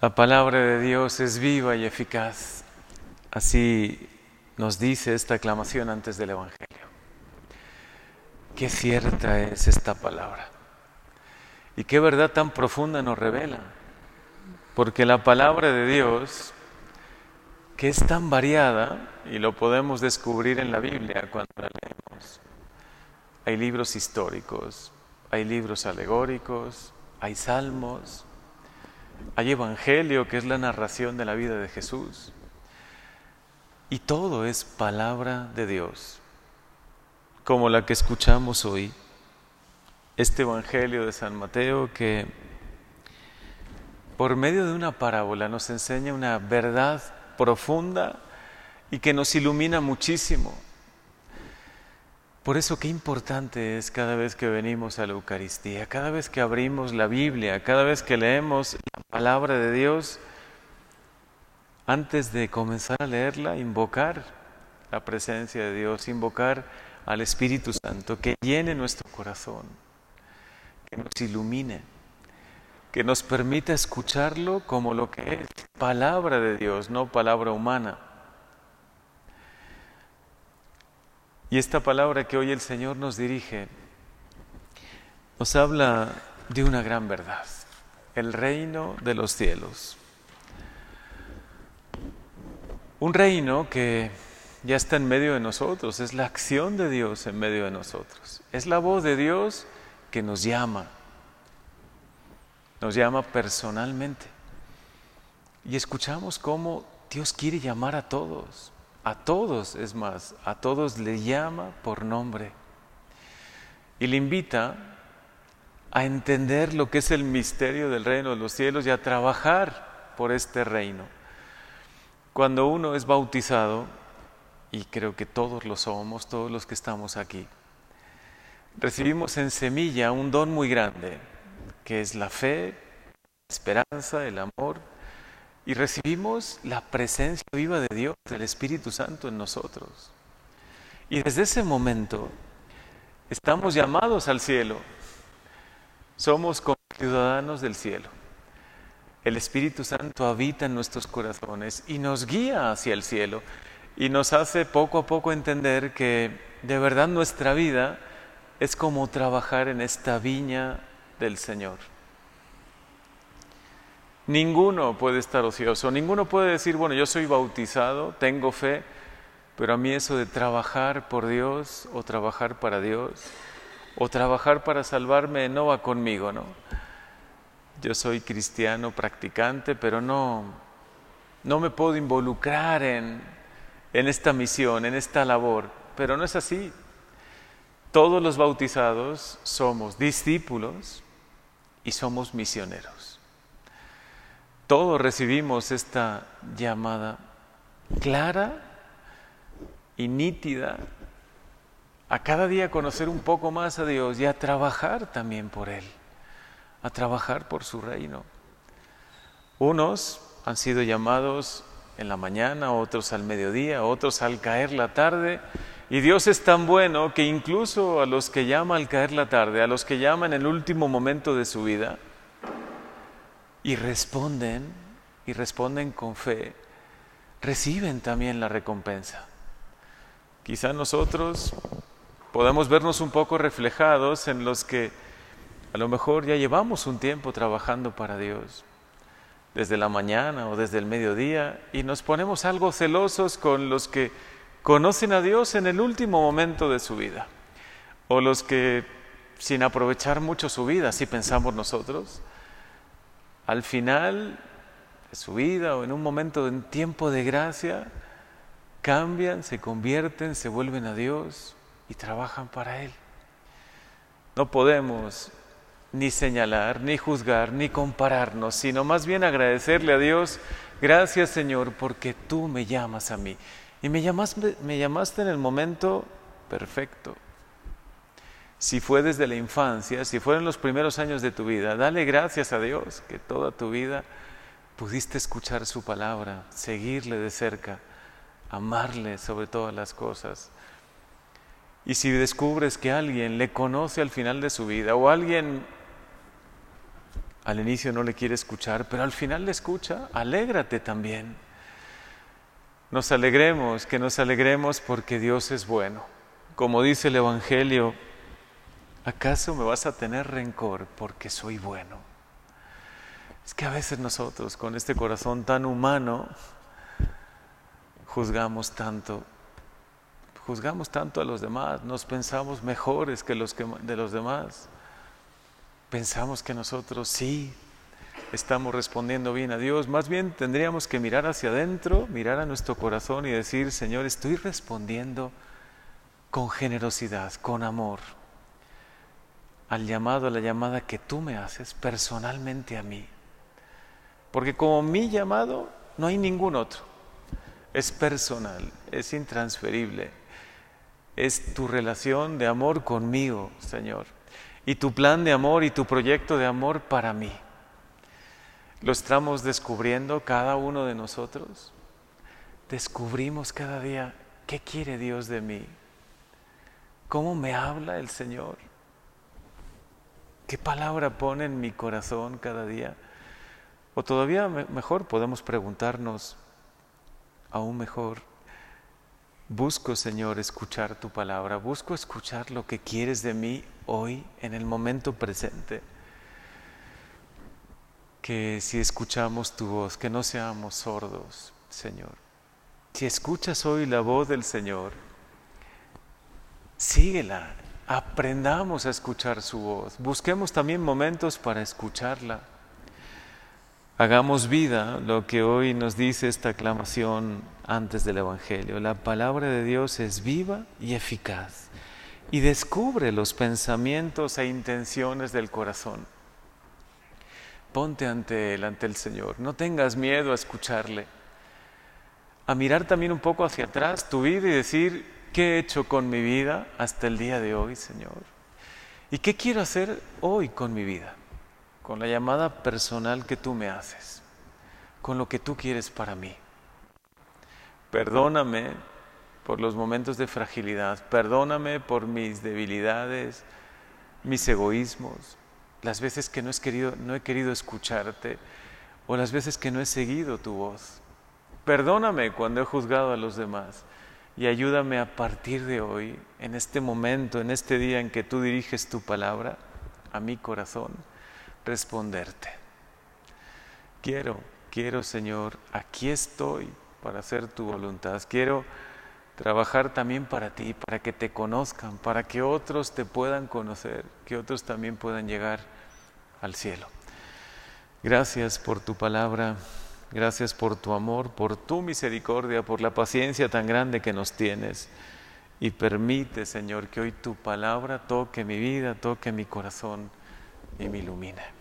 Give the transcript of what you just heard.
La palabra de Dios es viva y eficaz. Así nos dice esta aclamación antes del Evangelio. Qué cierta es esta palabra. Y qué verdad tan profunda nos revela. Porque la palabra de Dios, que es tan variada, y lo podemos descubrir en la Biblia cuando la leemos, hay libros históricos, hay libros alegóricos, hay salmos, hay evangelio, que es la narración de la vida de Jesús. Y todo es palabra de Dios, como la que escuchamos hoy, este evangelio de San Mateo que por medio de una parábola nos enseña una verdad profunda y que nos ilumina muchísimo. Por eso qué importante es cada vez que venimos a la Eucaristía, cada vez que abrimos la Biblia, cada vez que leemos la palabra de Dios, antes de comenzar a leerla, invocar la presencia de Dios, invocar al Espíritu Santo que llene nuestro corazón, que nos ilumine, que nos permita escucharlo como lo que es palabra de Dios, no palabra humana. Y esta palabra que hoy el Señor nos dirige nos habla de una gran verdad, el reino de los cielos. Un reino que ya está en medio de nosotros, es la acción de Dios en medio de nosotros, es la voz de Dios que nos llama, nos llama personalmente. Y escuchamos cómo Dios quiere llamar a todos, a todos, es más, a todos le llama por nombre y le invita a entender lo que es el misterio del reino de los cielos y a trabajar por este reino. Cuando uno es bautizado, y creo que todos lo somos, todos los que estamos aquí, recibimos en semilla un don muy grande, que es la fe, la esperanza, el amor, y recibimos la presencia viva de Dios, del Espíritu Santo en nosotros. Y desde ese momento estamos llamados al cielo. Somos ciudadanos del cielo. El Espíritu Santo habita en nuestros corazones y nos guía hacia el cielo y nos hace poco a poco entender que de verdad nuestra vida es como trabajar en esta viña del Señor. Ninguno puede estar ocioso, ninguno puede decir, bueno, yo soy bautizado, tengo fe, pero a mí eso de trabajar por Dios o trabajar para Dios o trabajar para salvarme no va conmigo, ¿no? Yo soy cristiano practicante, pero no, no me puedo involucrar en, en esta misión, en esta labor, pero no es así. Todos los bautizados somos discípulos y somos misioneros. Todos recibimos esta llamada clara y nítida a cada día conocer un poco más a Dios y a trabajar también por Él, a trabajar por su reino. Unos han sido llamados en la mañana, otros al mediodía, otros al caer la tarde. Y Dios es tan bueno que incluso a los que llama al caer la tarde, a los que llama en el último momento de su vida, y responden, y responden con fe, reciben también la recompensa. Quizá nosotros podamos vernos un poco reflejados en los que a lo mejor ya llevamos un tiempo trabajando para Dios, desde la mañana o desde el mediodía, y nos ponemos algo celosos con los que conocen a Dios en el último momento de su vida, o los que sin aprovechar mucho su vida, si pensamos nosotros, al final de su vida o en un momento en tiempo de gracia, cambian, se convierten, se vuelven a Dios y trabajan para Él. No podemos ni señalar, ni juzgar, ni compararnos, sino más bien agradecerle a Dios, gracias Señor, porque tú me llamas a mí. Y me llamaste, me llamaste en el momento perfecto, si fue desde la infancia, si fueron los primeros años de tu vida, dale gracias a Dios que toda tu vida pudiste escuchar su palabra, seguirle de cerca, amarle sobre todas las cosas. Y si descubres que alguien le conoce al final de su vida o alguien al inicio no le quiere escuchar, pero al final le escucha, alégrate también. Nos alegremos, que nos alegremos porque Dios es bueno. Como dice el Evangelio, ¿acaso me vas a tener rencor porque soy bueno? Es que a veces nosotros, con este corazón tan humano, juzgamos tanto, juzgamos tanto a los demás, nos pensamos mejores que los que, de los demás. Pensamos que nosotros sí estamos respondiendo bien a Dios. Más bien tendríamos que mirar hacia adentro, mirar a nuestro corazón y decir, Señor, estoy respondiendo con generosidad, con amor, al llamado, a la llamada que tú me haces personalmente a mí. Porque como mi llamado no hay ningún otro. Es personal, es intransferible. Es tu relación de amor conmigo, Señor. Y tu plan de amor y tu proyecto de amor para mí. ¿Lo estamos descubriendo cada uno de nosotros? Descubrimos cada día qué quiere Dios de mí. ¿Cómo me habla el Señor? ¿Qué palabra pone en mi corazón cada día? O todavía mejor podemos preguntarnos, aún mejor, busco Señor escuchar tu palabra, busco escuchar lo que quieres de mí hoy en el momento presente que si escuchamos tu voz, que no seamos sordos, Señor. Si escuchas hoy la voz del Señor, síguela, aprendamos a escuchar su voz, busquemos también momentos para escucharla. Hagamos vida lo que hoy nos dice esta aclamación antes del Evangelio. La palabra de Dios es viva y eficaz y descubre los pensamientos e intenciones del corazón ponte ante Él, ante el Señor. No tengas miedo a escucharle. A mirar también un poco hacia atrás tu vida y decir, ¿qué he hecho con mi vida hasta el día de hoy, Señor? ¿Y qué quiero hacer hoy con mi vida? Con la llamada personal que tú me haces, con lo que tú quieres para mí. Perdóname por los momentos de fragilidad, perdóname por mis debilidades, mis egoísmos, las veces que no, querido, no he querido escucharte o las veces que no he seguido tu voz. Perdóname cuando he juzgado a los demás y ayúdame a partir de hoy, en este momento, en este día en que tú diriges tu palabra a mi corazón, responderte. Quiero, quiero Señor, aquí estoy para hacer tu voluntad. Quiero trabajar también para ti, para que te conozcan, para que otros te puedan conocer, que otros también puedan llegar al cielo. Gracias por tu palabra, gracias por tu amor, por tu misericordia, por la paciencia tan grande que nos tienes. Y permite, Señor, que hoy tu palabra toque mi vida, toque mi corazón y me ilumine.